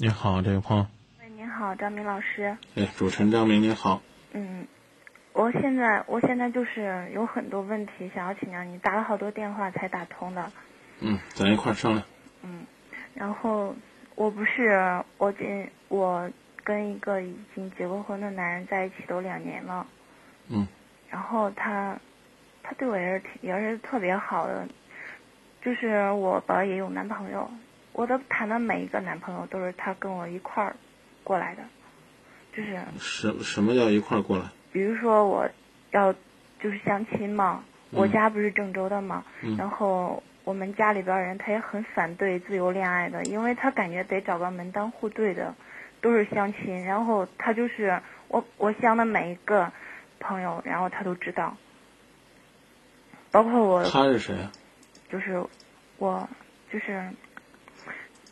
你好，这位朋友。喂，你好，张明老师。哎，主持人张明，你好。嗯，我现在我现在就是有很多问题想要请教你，打了好多电话才打通的。嗯，咱一块儿商量。嗯，然后我不是我跟我跟一个已经结过婚的男人在一起都两年了。嗯。然后他他对我也是挺也是特别好的，就是我吧也有男朋友，我的谈的每一个男朋友都是他跟我一块儿过来的，就是。什什么叫一块儿过来？比如说我要就是相亲嘛，我家不是郑州的嘛，嗯然后我们家里边儿人他也很反对自由恋爱的，因为他感觉得找个门当户对的，都是相亲，然后他就是我我相的每一个朋友，然后他都知道，包括我他是谁啊？就是我就是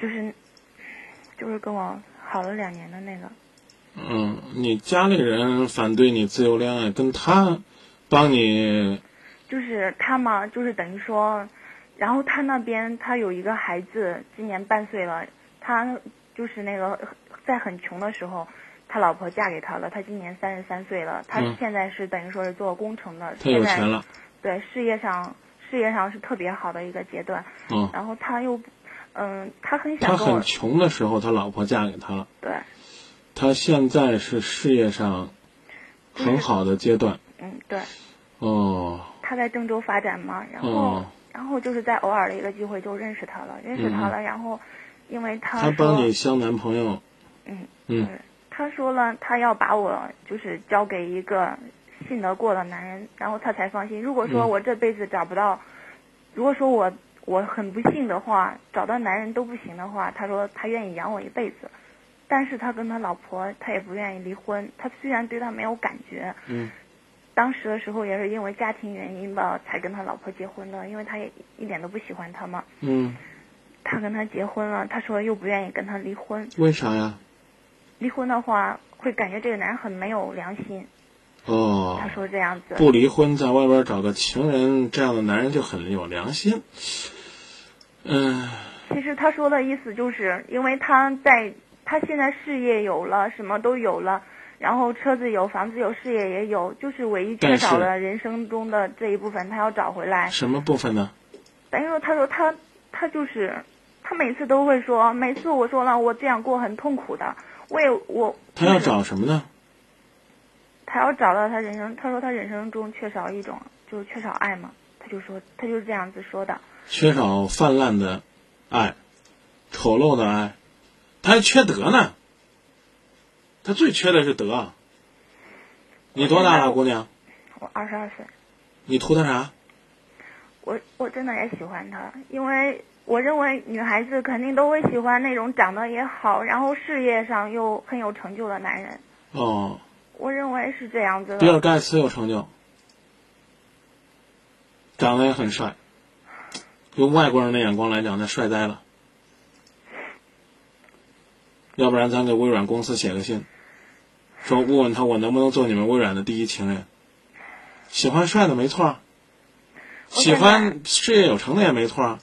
就是就是跟我好了两年的那个。嗯，你家里人反对你自由恋爱，跟他帮你就是他嘛，就是等于说，然后他那边他有一个孩子，今年半岁了，他就是那个在很穷的时候，他老婆嫁给他了，他今年三十三岁了，他嗯现在是等于说是做工程的，他有现在钱了。对事业上事业上是特别好的一个阶段，嗯，然后他又，嗯，他很想他很，穷的时候，他老婆嫁给他了。对，他现在是事业上很好的阶段。嗯，对，哦，他在郑州发展嘛，然后、哦然后就是在偶尔的一个机会就认识他了，认识他了，然后因为他他帮你相男朋友。嗯嗯他说了，他要把我就是交给一个信得过的男人，然后他才放心。如果说嗯我这辈子找不到，如果说我我很不幸的话，找到男人都不行的话，他说他愿意养我一辈子。但是他跟他老婆，他也不愿意离婚。他虽然对他没有感觉，嗯当时的时候也是因为家庭原因吧，才跟他老婆结婚的，因为他也一点都不喜欢他嘛。嗯，他跟他结婚了，他说又不愿意跟他离婚。为啥呀？离婚的话，会感觉这个男人很没有良心。哦他，说这样子，不离婚，在外边找个情人，这样的男人就很有良心。嗯，其实他说的意思就是，因为他在他现在事业有了，什么都有了，然后车子有，房子有，事业也有，就是唯一缺少的人生中的这一部分，他要找回来。什么部分呢？等于说，他说他他就是他每次都会说，每次我说了我这样过很痛苦的，我也我他要找什么呢？他要找到他人生，他说他人生中缺少一种就是缺少爱嘛，他就说他就是这样子说的。缺少泛滥的爱，丑陋的爱，他还缺德呢。他最缺的是德。你多大了，姑娘？我二十二岁。你图他啥？我我真的也喜欢他，因为我认为女孩子肯定都会喜欢那种长得也好，然后事业上又很有成就的男人。哦，我认为是这样子比尔。盖茨有成就，长得也很帅。用外国人的眼光来讲，那帅呆了。要不然咱给微软公司写个信，说问问他我能不能做你们微软的第一情人。喜欢帅的没错，喜欢事业有成的也没错，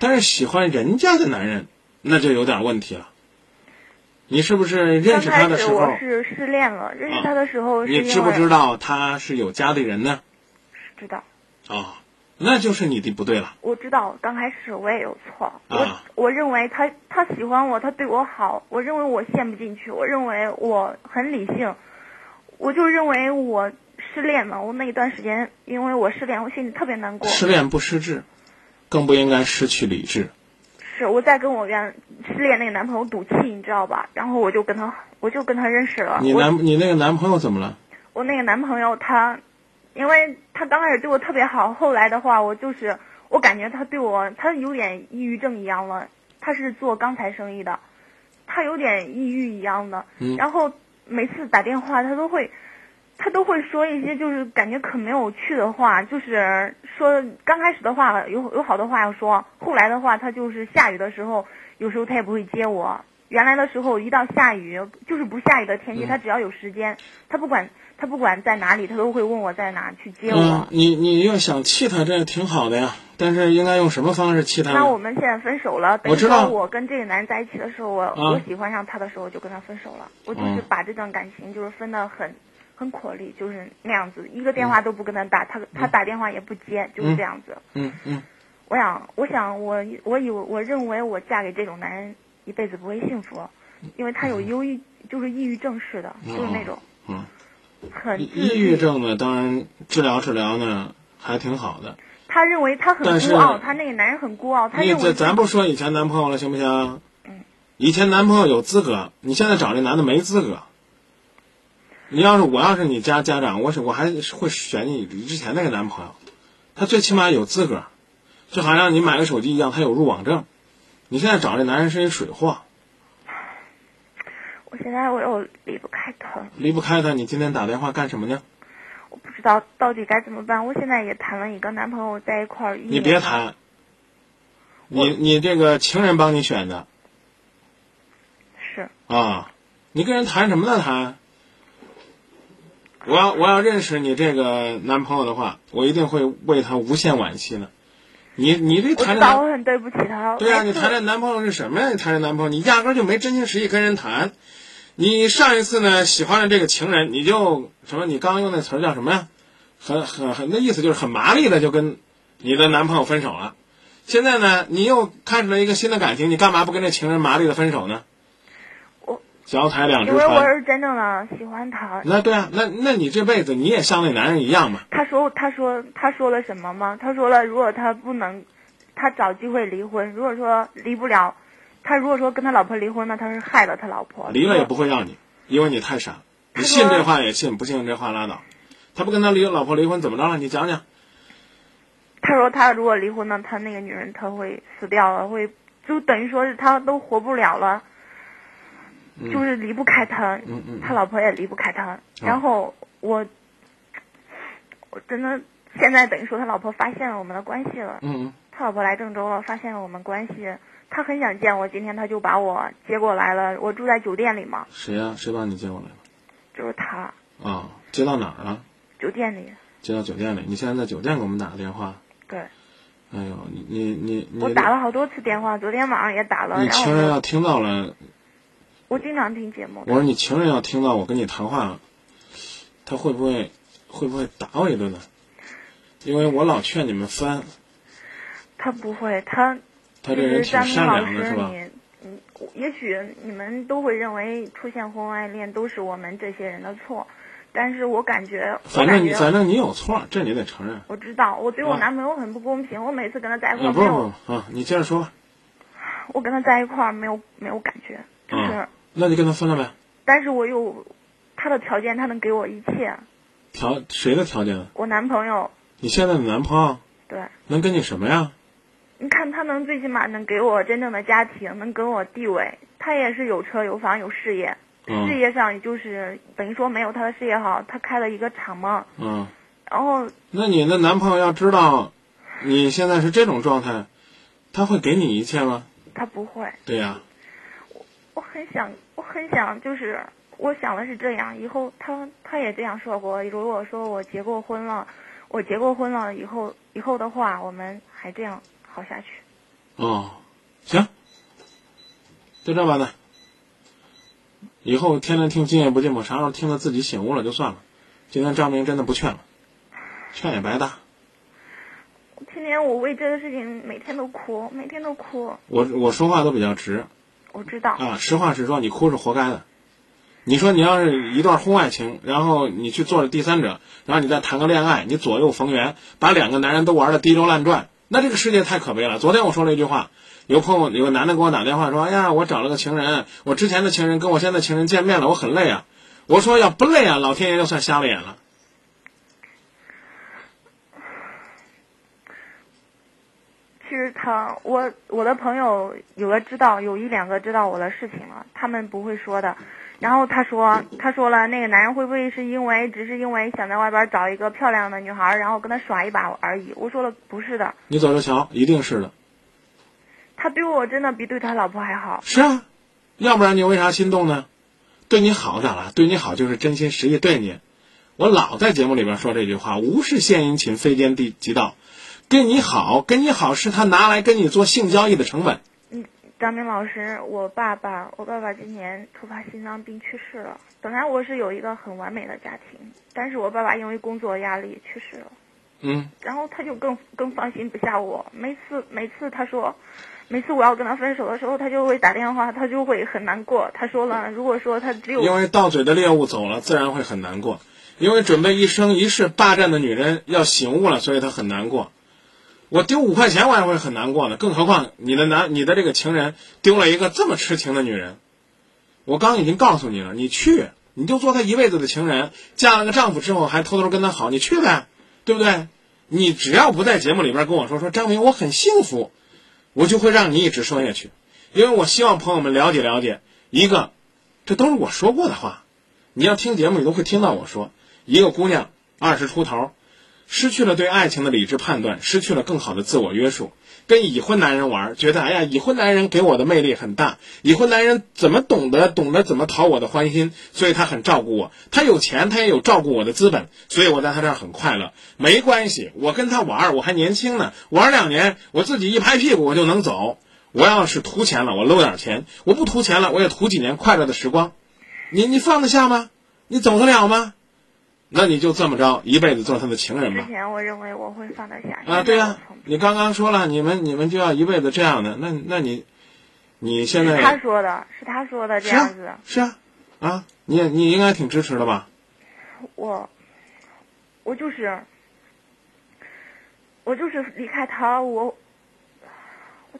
但是喜欢人家的男人，那就有点问题了。你是不是认识他的时候，我是失恋了，认识他的时候你知不知道他是有家里人呢？知道，啊、那就是你的不对了。我知道，刚开始我也有错。我啊我认为他他喜欢我，他对我好，我认为我陷不进去，我认为我很理性，我就认为我失恋了。我那一段时间，因为我失恋，我心里特别难过。失恋不失智，更不应该失去理智。是我在跟我原失恋那个男朋友赌气，你知道吧？然后我就跟他，我就跟他认识了。你男你那个男朋友怎么了？我那个男朋友他，因为他刚开始对我特别好，后来的话我就是我感觉他对我他有点抑郁症一样了。他是做钢材生意的，他有点抑郁一样的。嗯然后每次打电话他都会，他都会说一些就是感觉可没有趣的话，就是说刚开始的话有有好多话要说，后来的话他就是下雨的时候，有时候他也不会接我，原来的时候一到下雨，就是不下雨的天气，嗯他只要有时间，他不管他不管在哪里，他都会问我在哪去接我。嗯，你你要想气他，这挺好的呀。但是应该用什么方式气他那？我们现在分手了，等于我知道说我跟这个男人在一起的时候，我、我喜欢上他的时候就跟他分手了。我就是嗯把这段感情就是分的很很苦力，就是那样子，一个电话都不跟他打，他他打电话也不接，就是这样子。嗯嗯我想，我想，我我以为我认为我嫁给这种男人一辈子不会幸福，因为他有忧郁，就是抑郁症似的，就是那种嗯，很抑郁。症呢，当然治疗治疗呢还挺好的。他认为他很孤傲，他那个男人很孤傲，他你认为咱咱不说以前男朋友了，行不行？嗯。以前男朋友有资格，你现在找这男的没资格。你要是我要是你家家长，我是我还是会选你之前那个男朋友，他最起码有资格，就好像你买个手机一样，他有入网证。你现在找这男人是一水货，我现在我又离不开他，离不开他。你今天打电话干什么呢？我不知道到底该怎么办。我现在也谈了一个男朋友，在一块儿你，别谈，你你这个情人帮你选的是啊，你跟人谈什么呢？谈？我要我要认识你这个男朋友的话，我一定会为他无限惋惜的。你你这谈着我很对不起他。对呀、你谈的男朋友是什么呀？你谈的男朋友，你压根儿就没真心实意跟人谈。你上一次呢喜欢了这个情人，你就什么？你刚刚用那词儿叫什么呀？很很很，那意思就是很麻利的就跟你的男朋友分手了。现在呢，你又开始了一个新的感情，你干嘛不跟这情人麻利的分手呢？我脚踩两只因为我。是真正的喜欢他。那对啊，那那你这辈子你也像那男人一样嘛？他说他说他说了什么吗？他说了，如果他不能，他找机会离婚。如果说离不了，他如果说跟他老婆离婚呢，他是害了他老婆。离了也不会要你，因为你太傻。你信这话也信，不信这话拉倒。他不跟他离老婆离婚怎么着了？你讲讲。他说他如果离婚呢，他那个女人他会死掉了，会就等于说是他都活不了了，嗯就是离不开他，嗯嗯他老婆也离不开他。然后我，我真的现在等于说他老婆发现了我们的关系了，嗯他老婆来郑州了，发现了我们关系，他很想见我，今天他就把我接过来了。我住在酒店里嘛，谁呀、谁把你接过来了？就是他啊、接到哪儿了？酒店里，接到酒店里。你现在在酒店给我们打个电话。对哎呦，你你你你，我打了好多次电话，昨天晚上也打了，你情人要听到了，我经常听节目我，说你情人要听到我跟你谈话了，他会不会会不会打我一顿呢？因为我老劝你们翻，他不会，他他这其人挺善实张明老师良的是吧？你，嗯，也许你们都会认为出现婚外恋都是我们这些人的错，但是我感觉，反正你反正你有错，这你得承认。我知道，我对我啊男朋友很不公平，我每次跟他在一块啊，不是儿没有，不是啊，你接着说吧。我跟他在一块儿没有没有感觉，就是，啊那你跟他分了呗。但是我有他的条件，他能给我一切，条谁的条件呢？我男朋友，你现在的男朋友对。能给你什么呀？你看，他能最起码能给我真正的家庭，能给我地位。他也是有车有房有事业，嗯事业上就是等于说没有他的事业好。他开了一个厂嘛，嗯，然后那你的男朋友要知道你现在是这种状态，他会给你一切吗？他不会。对呀、我很想，我很想，就是我想的是这样，以后他他也这样说过。如果说我结过婚了，我结过婚了以后，以后的话，我们还这样好下去。哦，行，就这吧呢。以后天天听今夜不寂寞，啥时候听了自己醒悟了就算了。今天张明真的不劝了，劝也白搭。天天我为这个事情每天都哭，每天都哭。我我说话都比较直我知道，啊，实话实说，你哭是活该的。你说你要是一段婚外情，然后你去做了第三者，然后你再谈个恋爱，你左右逢源，把两个男人都玩的滴溜乱转，那这个世界太可悲了。昨天我说了一句话，有朋友有个男的给我打电话说：“哎呀，我找了个情人，我之前的情人跟我现在情人见面了，我很累啊。”我说：“要不累啊，老天爷就算瞎了眼了。其实他，我我的朋友有个知道，有一两个知道我的事情了，他们不会说的。然后他说，他说了，那个男人会不会是因为只是因为想在外边找一个漂亮的女孩，然后跟他耍一把而已？我说了，不是的，你走着瞧，一定是的。他对我真的比对他老婆还好。是啊，要不然你为啥心动呢？对你好咋了？对你好就是真心实意对你。我老在节目里边说这句话：无事献殷勤，非奸即盗。跟你好，跟你好是他拿来跟你做性交易的成本。嗯，张明老师，我爸爸，我爸爸今年突发心脏病去世了。本来我是有一个很完美的家庭，但是我爸爸因为工作压力去世了。嗯，然后他就更更放心不下我。每次每次他说，每次我要跟他分手的时候，他就会打电话，他就会很难过。他说了，如果说他只有因为到嘴的猎物走了，自然会很难过。因为准备一生一世霸占的女人要醒悟了，所以他很难过。我丢五块钱我也会很难过的，更何况你的男你的这个情人丢了一个这么痴情的女人。我刚已经告诉你了，你去你就做他一辈子的情人，嫁了个丈夫之后还偷偷跟他好，你去呗，对不对？你只要不在节目里边跟我说说张明我很幸福，我就会让你一直说下去，因为我希望朋友们了解了解一个，这都是我说过的话，你要听节目你都会听到我说，一个姑娘二十出头。失去了对爱情的理智判断，失去了更好的自我约束，跟已婚男人玩，觉得哎呀，已婚男人给我的魅力很大，已婚男人怎么懂得懂得怎么讨我的欢心，所以他很照顾我，他有钱，他也有照顾我的资本，所以我在他这儿很快乐。没关系，我跟他玩，我还年轻呢，玩两年，我自己一拍屁股我就能走。我要是图钱了，我搂点钱；我不图钱了，我也图几年快乐的时光。你你放得下吗？你走得了吗？那你就这么着，一辈子做他的情人吧。之前我认为我会放得下。啊，对呀，你刚刚说了，你们你们就要一辈子这样的，那那你，你现在他说的是他说的这样子。是啊，啊，你也你应该挺支持的吧？我，我就是，我就是离开他，我，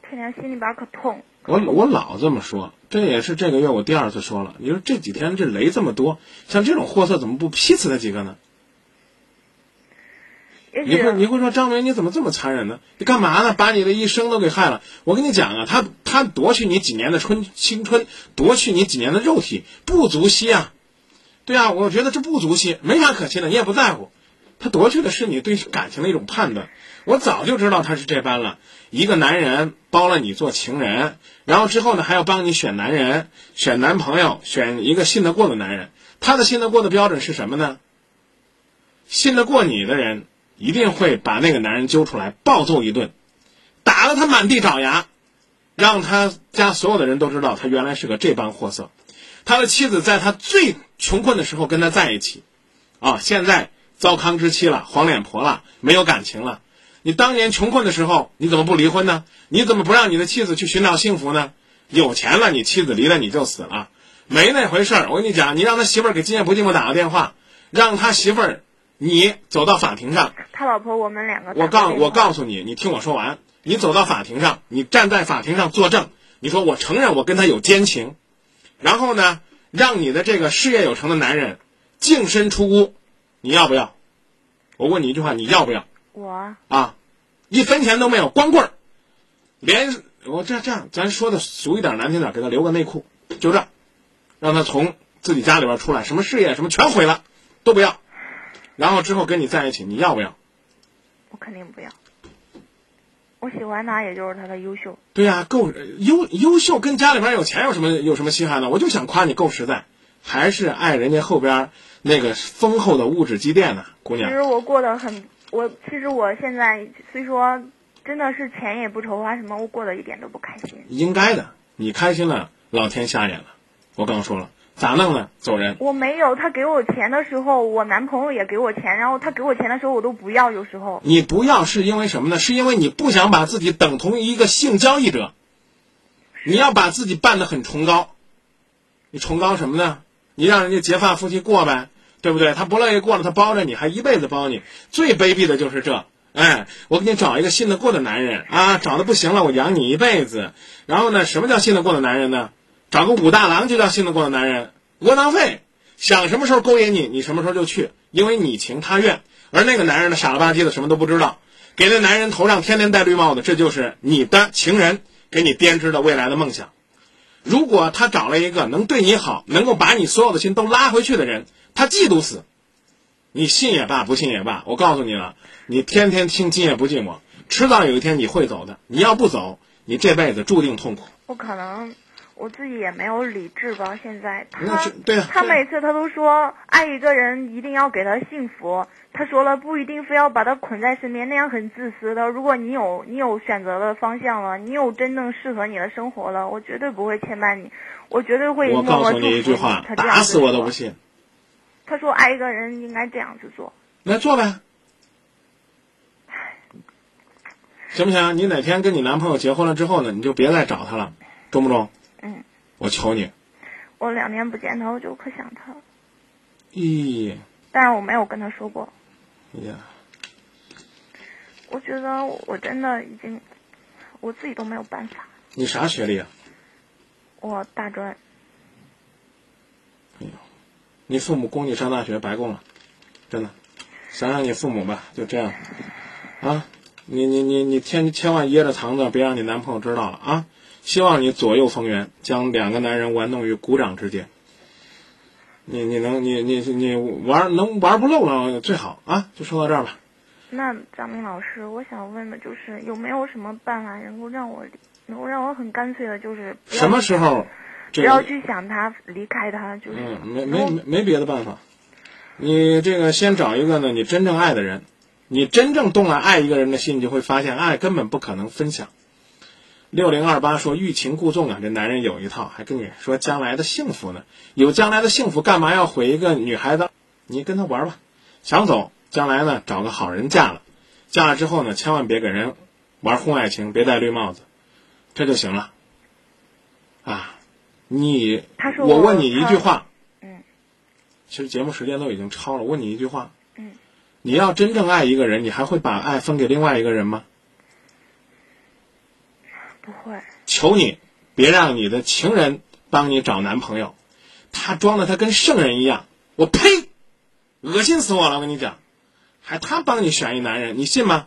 我天天心里边可痛。我我老这么说，这也是这个月我第二次说了。你说这几天这雷这么多，像这种货色怎么不劈死他几个呢？你会你会说张明你怎么这么残忍呢？你干嘛呢？把你的一生都给害了。我跟你讲啊，他他夺去你几年的春青春，夺去你几年的肉体，不足惜啊。对啊，我觉得这不足惜，没啥可惜的，你也不在乎。他夺去的是你对感情的一种判断。我早就知道他是这般了。一个男人包了你做情人，然后之后呢还要帮你选男人、选男朋友、选一个信得过的男人。他的信得过的标准是什么呢？信得过你的人一定会把那个男人揪出来暴揍一顿，打得他满地找牙，让他家所有的人都知道他原来是个这般货色。他的妻子在他最穷困的时候跟他在一起，啊，现在糟糠之妻了，黄脸婆了，没有感情了。你当年穷困的时候，你怎么不离婚呢？你怎么不让你的妻子去寻找幸福呢？有钱了，你妻子离了你就死了，没那回事儿。我跟你讲，你让他媳妇儿给今夜不寂寞打个电话，让他媳妇儿你走到法庭上。他老婆我们两个。我告我告诉你，你听我说完。你走到法庭上，你站在法庭上作证，你说我承认我跟他有奸情，然后呢，让你的这个事业有成的男人净身出屋，你要不要？我问你一句话，你要不要？我啊，一分钱都没有，光棍儿，连我这这样，咱说的俗一点、难听点，给他留个内裤，就这，让他从自己家里边出来，什么事业什么全毁了，都不要，然后之后跟你在一起，你要不要？我肯定不要。我喜欢他，也就是他的优秀。对呀，够优优秀，跟家里边有钱有什么有什么稀罕的？我就想夸你够实在，还是爱人家后边那个丰厚的物质积淀呢，姑娘。其实我过得很。我其实我现在虽说真的是钱也不愁花什么，我过得一点都不开心。应该的，你开心了，老天瞎眼了。我刚说了，咋弄呢？走人。我没有，他给我钱的时候，我男朋友也给我钱，然后他给我钱的时候，我都不要。有时候你不要是因为什么呢？是因为你不想把自己等同于一个性交易者。你要把自己办得很崇高，你崇高什么呢？你让人家结发夫妻过呗。对不对？他不乐意过了，他包着你，还一辈子包你。最卑鄙的就是这，哎，我给你找一个信得过的男人啊，找的不行了，我养你一辈子。然后呢，什么叫信得过的男人呢？找个武大郎就叫信得过的男人，窝囊废，想什么时候勾引你，你什么时候就去，因为你情他愿。而那个男人呢，傻了吧唧的，什么都不知道，给那男人头上天天戴绿帽子，这就是你的情人给你编织的未来的梦想。如果他找了一个能对你好，能够把你所有的心都拉回去的人。他嫉妒死，你信也罢，不信也罢，我告诉你了，你天天听今夜不寂寞，迟早有一天你会走的。你要不走，你这辈子注定痛苦。我可能，我自己也没有理智吧。现在他对啊他每次他都说爱一个人一定要给他幸福，他说了不一定非要把他捆在身边，那样很自私的。如果你有你有选择的方向了，你有真正适合你的生活了，我绝对不会牵绊你，我绝对会我告诉默默祝福你一句话，他打死我都不信。他说爱一个人应该这样子做。那做呗，行不行？你哪天跟你男朋友结婚了之后呢，你就别再找他了，中不中？嗯，我求你。我两年不见他，我就可想他了，咦但是我没有跟他说过。呀，我觉得我真的已经，我自己都没有办法。你啥学历啊？我大专，哎呦你父母供你上大学白供了，真的。想想你父母吧，就这样，啊，你你你你千千万掖着藏着，别让你男朋友知道了啊！希望你左右逢源，将两个男人玩弄于股掌之间。你你能你你你玩能玩不漏了最好啊！就说到这儿吧。那张明老师，我想问的就是有没有什么办法能够让我，能够让我很干脆的，就是什么时候？这个不要去想他，离开他，就是嗯，没没没没别的办法。你这个先找一个呢，你真正爱的人，你真正动了爱一个人的心，你就会发现爱根本不可能分享。六零二八说欲擒故纵啊，这男人有一套，还跟你说将来的幸福呢。有将来的幸福，干嘛要毁一个女孩子？你跟他玩吧，想走，将来呢找个好人嫁了，嫁了之后呢，千万别给人玩婚外情，别戴绿帽子，这就行了。啊，你我我问你一句话，嗯其实节目时间都已经超了，问你一句话，嗯，你要真正爱一个人，你还会把爱分给另外一个人吗？不会。求你别让你的情人帮你找男朋友，他装的他跟圣人一样，我呸，恶心死我了！我跟你讲，还他帮你选一男人，你信吗？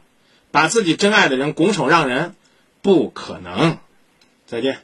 把自己真爱的人拱手让人，不可能。再见。